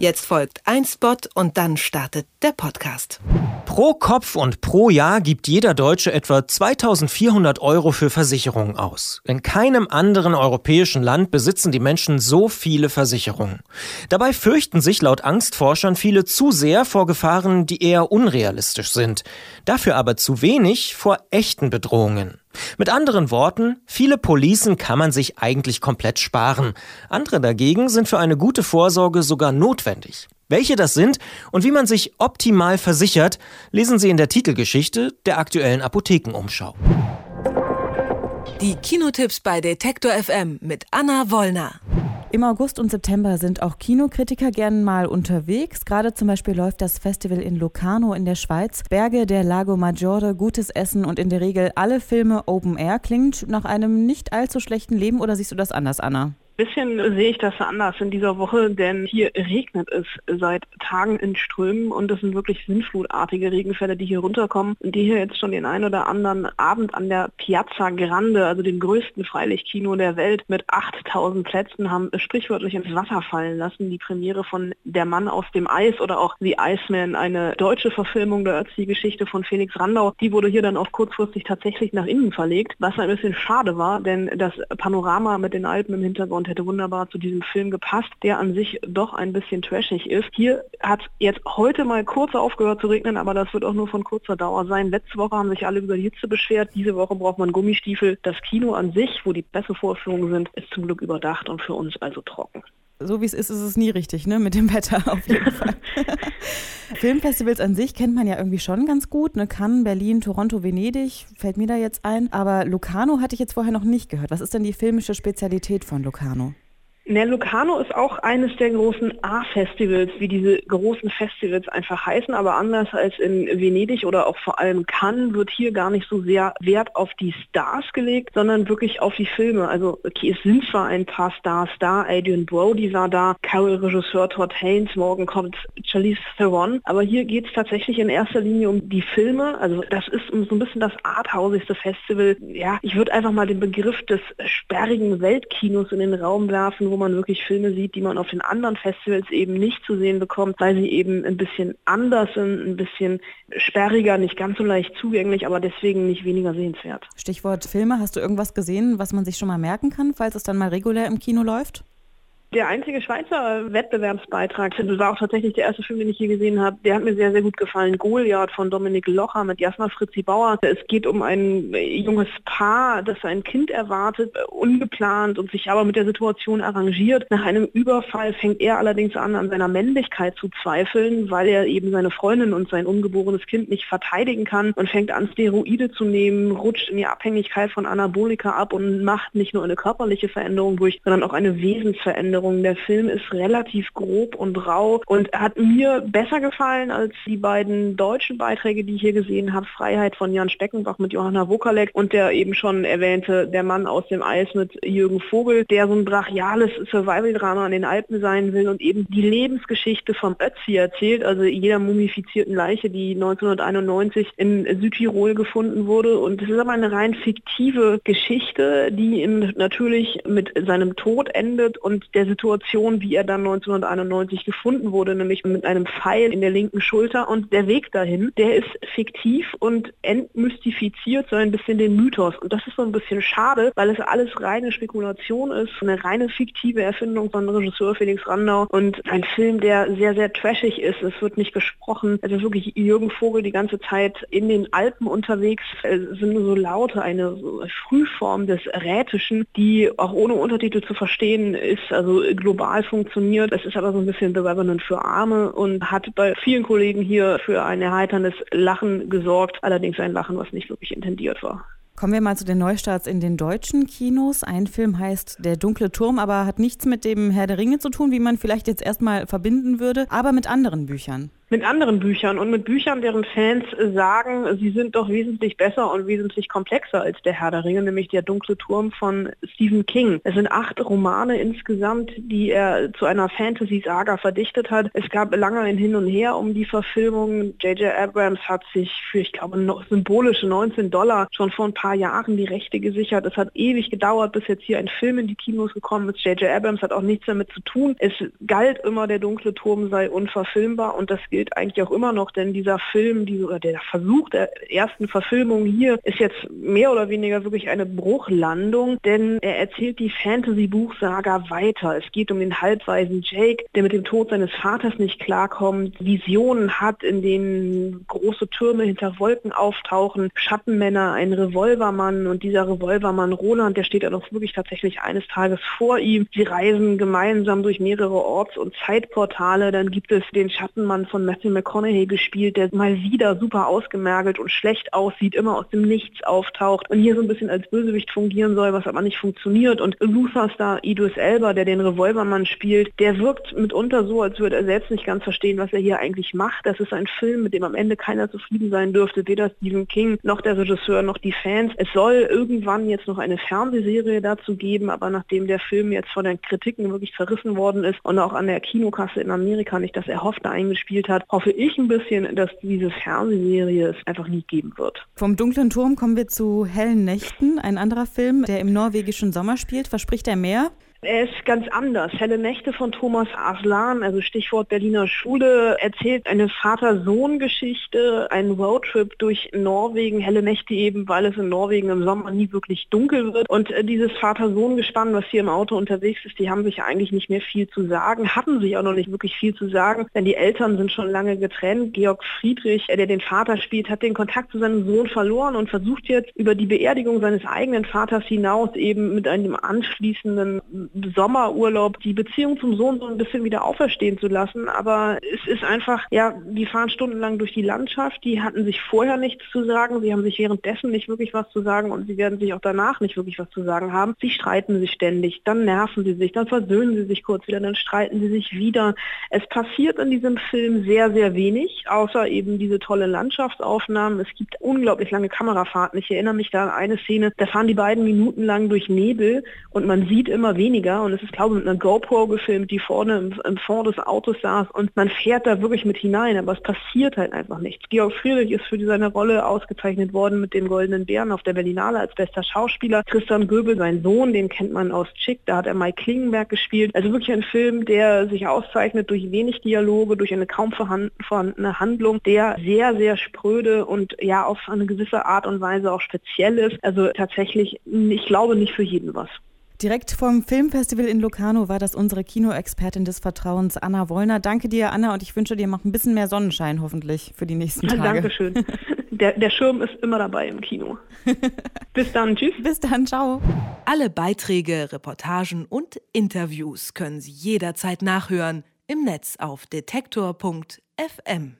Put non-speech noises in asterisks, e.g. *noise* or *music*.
Jetzt folgt ein Spot und dann startet der Podcast. Pro Kopf und pro Jahr gibt jeder Deutsche etwa 2400 Euro für Versicherungen aus. In keinem anderen europäischen Land besitzen die Menschen so viele Versicherungen. Dabei fürchten sich laut Angstforschern viele zu sehr vor Gefahren, die eher unrealistisch sind. Dafür aber zu wenig vor echten Bedrohungen. Mit anderen Worten, viele Policen kann man sich eigentlich komplett sparen. Andere dagegen sind für eine gute Vorsorge sogar notwendig. Welche das sind und wie man sich optimal versichert, lesen Sie in der Titelgeschichte der aktuellen Apothekenumschau. Die Kinotipps bei Detektor FM mit Anna Wollner. Im August und September sind auch Kinokritiker gern mal unterwegs. Gerade zum Beispiel läuft das Festival in Locarno in der Schweiz. Berge der Lago Maggiore, gutes Essen und in der Regel alle Filme Open Air. Klingt nach einem nicht allzu schlechten Leben oder siehst du das anders, Anna? Bisschen sehe ich das anders in dieser Woche, denn hier regnet es seit Tagen in Strömen und es sind wirklich sinnflutartige Regenfälle, die hier runterkommen und die hier jetzt schon den einen oder anderen Abend an der Piazza Grande, also dem größten Freilichtkino der Welt mit 8000 Plätzen, haben sprichwörtlich ins Wasser fallen lassen. Die Premiere von Der Mann aus dem Eis oder auch The Iceman, eine deutsche Verfilmung der Ötzi-Geschichte von Felix Randau, die wurde hier dann auch kurzfristig tatsächlich nach innen verlegt, was ein bisschen schade war, denn das Panorama mit den Alpen im Hintergrund hätte wunderbar zu diesem Film gepasst, der an sich doch ein bisschen trashig ist. Hier hat jetzt heute mal kurz aufgehört zu regnen, aber das wird auch nur von kurzer Dauer sein. Letzte Woche haben sich alle über die Hitze beschwert. Diese Woche braucht man Gummistiefel. Das Kino an sich, wo die Pressevorführungen sind, ist zum Glück überdacht und für uns also trocken so wie es ist, ist es nie richtig, ne? Mit dem Wetter *laughs* auf jeden Fall. *laughs* Filmfestivals an sich kennt man ja irgendwie schon ganz gut, ne? Cannes, Berlin, Toronto, Venedig, fällt mir da jetzt ein. Aber Locarno hatte ich jetzt vorher noch nicht gehört. Was ist denn die filmische Spezialität von Locarno? Ne, Locarno ist auch eines der großen A-Festivals, wie diese großen Festivals einfach heißen, aber anders als in Venedig oder auch vor allem Cannes wird hier gar nicht so sehr Wert auf die Stars gelegt, sondern wirklich auf die Filme. Also okay, es sind zwar ein paar Stars da, Adrian Brody war da, Carol-Regisseur Todd Haynes, morgen kommt Charlize Theron, aber hier geht es tatsächlich in erster Linie um die Filme. Also das ist so ein bisschen das arthausigste Festival. Ja, ich würde einfach mal den Begriff des sperrigen Weltkinos in den Raum werfen, wo man wirklich Filme sieht, die man auf den anderen Festivals eben nicht zu sehen bekommt, weil sie eben ein bisschen anders sind, ein bisschen sperriger, nicht ganz so leicht zugänglich, aber deswegen nicht weniger sehenswert. Stichwort Filme, hast du irgendwas gesehen, was man sich schon mal merken kann, falls es dann mal regulär im Kino läuft? Der einzige Schweizer Wettbewerbsbeitrag, das war auch tatsächlich der erste Film, den ich hier gesehen habe, der hat mir sehr, sehr gut gefallen. Goliath von Dominik Locher mit Jasna Fritzi Bauer. Es geht um ein junges Paar, das ein Kind erwartet, ungeplant und sich aber mit der Situation arrangiert. Nach einem Überfall fängt er allerdings an, an seiner Männlichkeit zu zweifeln, weil er eben seine Freundin und sein ungeborenes Kind nicht verteidigen kann und fängt an, Steroide zu nehmen, rutscht in die Abhängigkeit von Anabolika ab und macht nicht nur eine körperliche Veränderung durch, sondern auch eine Wesensveränderung Erinnerungen. Der Film ist relativ grob und rau und hat mir besser gefallen als die beiden deutschen Beiträge, die ich hier gesehen habe. Freiheit von Jan Steckenbach mit Johanna Wokalek und der eben schon erwähnte Der Mann aus dem Eis mit Jürgen Vogel, der so ein brachiales Survival-Drama an den Alpen sein will und eben die Lebensgeschichte vom Ötzi erzählt, also jeder mumifizierten Leiche, die 1991 in Südtirol gefunden wurde. Und es ist aber eine rein fiktive Geschichte, die natürlich mit seinem Tod endet und der Situation, wie er dann 1991 gefunden wurde, nämlich mit einem Pfeil in der linken Schulter. Und der Weg dahin, der ist fiktiv und entmystifiziert so ein bisschen den Mythos. Und das ist so ein bisschen schade, weil es alles reine Spekulation ist, eine reine fiktive Erfindung von Regisseur Felix Randau und ein Film, der sehr, sehr trashig ist. Es wird nicht gesprochen. Es ist wirklich Jürgen Vogel die ganze Zeit in den Alpen unterwegs. Es sind so Laute, eine Frühform des Rätischen, die auch ohne Untertitel zu verstehen ist. Also global funktioniert. Es ist aber so ein bisschen The Revenant für Arme und hat bei vielen Kollegen hier für ein erheiterndes Lachen gesorgt. Allerdings ein Lachen, was nicht wirklich intendiert war. Kommen wir mal zu den Neustarts in den deutschen Kinos. Ein Film heißt Der dunkle Turm, aber hat nichts mit dem Herr der Ringe zu tun, wie man vielleicht jetzt erstmal verbinden würde, aber mit anderen Büchern. Mit anderen Büchern und mit Büchern, deren Fans sagen, sie sind doch wesentlich besser und wesentlich komplexer als der Herr der Ringe, nämlich der dunkle Turm von Stephen King. Es sind acht Romane insgesamt, die er zu einer Fantasy-Saga verdichtet hat. Es gab lange ein Hin und Her um die Verfilmung. J.J. Abrams hat sich für, ich glaube, noch symbolische 19 Dollar schon vor ein paar Jahren die Rechte gesichert. Es hat ewig gedauert, bis jetzt hier ein Film in die Kinos gekommen ist. J.J. Abrams hat auch nichts damit zu tun. Es galt immer, der dunkle Turm sei unverfilmbar und das gilt eigentlich auch immer noch, denn dieser Film, die, oder der Versuch der ersten Verfilmung hier ist jetzt mehr oder weniger wirklich eine Bruchlandung, denn er erzählt die Fantasy-Buchsaga weiter. Es geht um den halbweisen Jake, der mit dem Tod seines Vaters nicht klarkommt, Visionen hat, in denen große Türme hinter Wolken auftauchen, Schattenmänner, ein Revolvermann und dieser Revolvermann Roland, der steht ja noch wirklich tatsächlich eines Tages vor ihm. Sie reisen gemeinsam durch mehrere Orts- und Zeitportale. Dann gibt es den Schattenmann von Matthew McConaughey gespielt, der mal wieder super ausgemergelt und schlecht aussieht, immer aus dem Nichts auftaucht und hier so ein bisschen als Bösewicht fungieren soll, was aber nicht funktioniert. Und Luther Star Idris Elba, der den Revolvermann spielt, der wirkt mitunter so, als würde er selbst nicht ganz verstehen, was er hier eigentlich macht. Das ist ein Film, mit dem am Ende keiner zufrieden sein dürfte, weder Stephen King noch der Regisseur noch die Fans. Es soll irgendwann jetzt noch eine Fernsehserie dazu geben, aber nachdem der Film jetzt von den Kritiken wirklich zerrissen worden ist und auch an der Kinokasse in Amerika nicht das Erhoffte eingespielt hat, hoffe ich ein bisschen, dass diese Fernsehserie es einfach nie geben wird. Vom dunklen Turm kommen wir zu Hellen Nächten, ein anderer Film, der im norwegischen Sommer spielt. Verspricht er mehr? Er ist ganz anders. Helle Nächte von Thomas Aslan, also Stichwort Berliner Schule, erzählt eine Vater-Sohn-Geschichte, einen Roadtrip durch Norwegen. Helle Nächte eben, weil es in Norwegen im Sommer nie wirklich dunkel wird. Und äh, dieses Vater-Sohn-Gespann, was hier im Auto unterwegs ist, die haben sich eigentlich nicht mehr viel zu sagen, hatten sich auch noch nicht wirklich viel zu sagen, denn die Eltern sind schon lange getrennt. Georg Friedrich, der den Vater spielt, hat den Kontakt zu seinem Sohn verloren und versucht jetzt über die Beerdigung seines eigenen Vaters hinaus eben mit einem anschließenden Sommerurlaub die Beziehung zum Sohn so ein bisschen wieder auferstehen zu lassen. Aber es ist einfach, ja, die fahren stundenlang durch die Landschaft, die hatten sich vorher nichts zu sagen, sie haben sich währenddessen nicht wirklich was zu sagen und sie werden sich auch danach nicht wirklich was zu sagen haben. Sie streiten sich ständig, dann nerven sie sich, dann versöhnen sie sich kurz wieder, dann streiten sie sich wieder. Es passiert in diesem Film sehr, sehr wenig, außer eben diese tolle Landschaftsaufnahmen. Es gibt unglaublich lange Kamerafahrten. Ich erinnere mich da an eine Szene, da fahren die beiden minutenlang durch Nebel und man sieht immer weniger weniger und es ist glaube ich mit einer GoPro gefilmt, die vorne im, im Fond des Autos saß und man fährt da wirklich mit hinein, aber es passiert halt einfach nichts. Georg Friedrich ist für seine Rolle ausgezeichnet worden mit dem Goldenen Bären auf der Berlinale als bester Schauspieler. Christian Göbel, sein Sohn, den kennt man aus Chick, da hat er Mike Klingenberg gespielt. Also wirklich ein Film, der sich auszeichnet durch wenig Dialoge, durch eine kaum vorhandene Handlung, der sehr, sehr spröde und ja auf eine gewisse Art und Weise auch speziell ist. Also tatsächlich, ich glaube nicht für jeden was. Direkt vom Filmfestival in Locarno war das unsere Kinoexpertin des Vertrauens, Anna Wollner. Danke dir, Anna, und ich wünsche dir noch ein bisschen mehr Sonnenschein hoffentlich für die nächsten *laughs* Tage. Dankeschön. Der, der Schirm ist immer dabei im Kino. *laughs* Bis dann, tschüss. Bis dann, ciao. Alle Beiträge, Reportagen und Interviews können Sie jederzeit nachhören im Netz auf detektor.fm.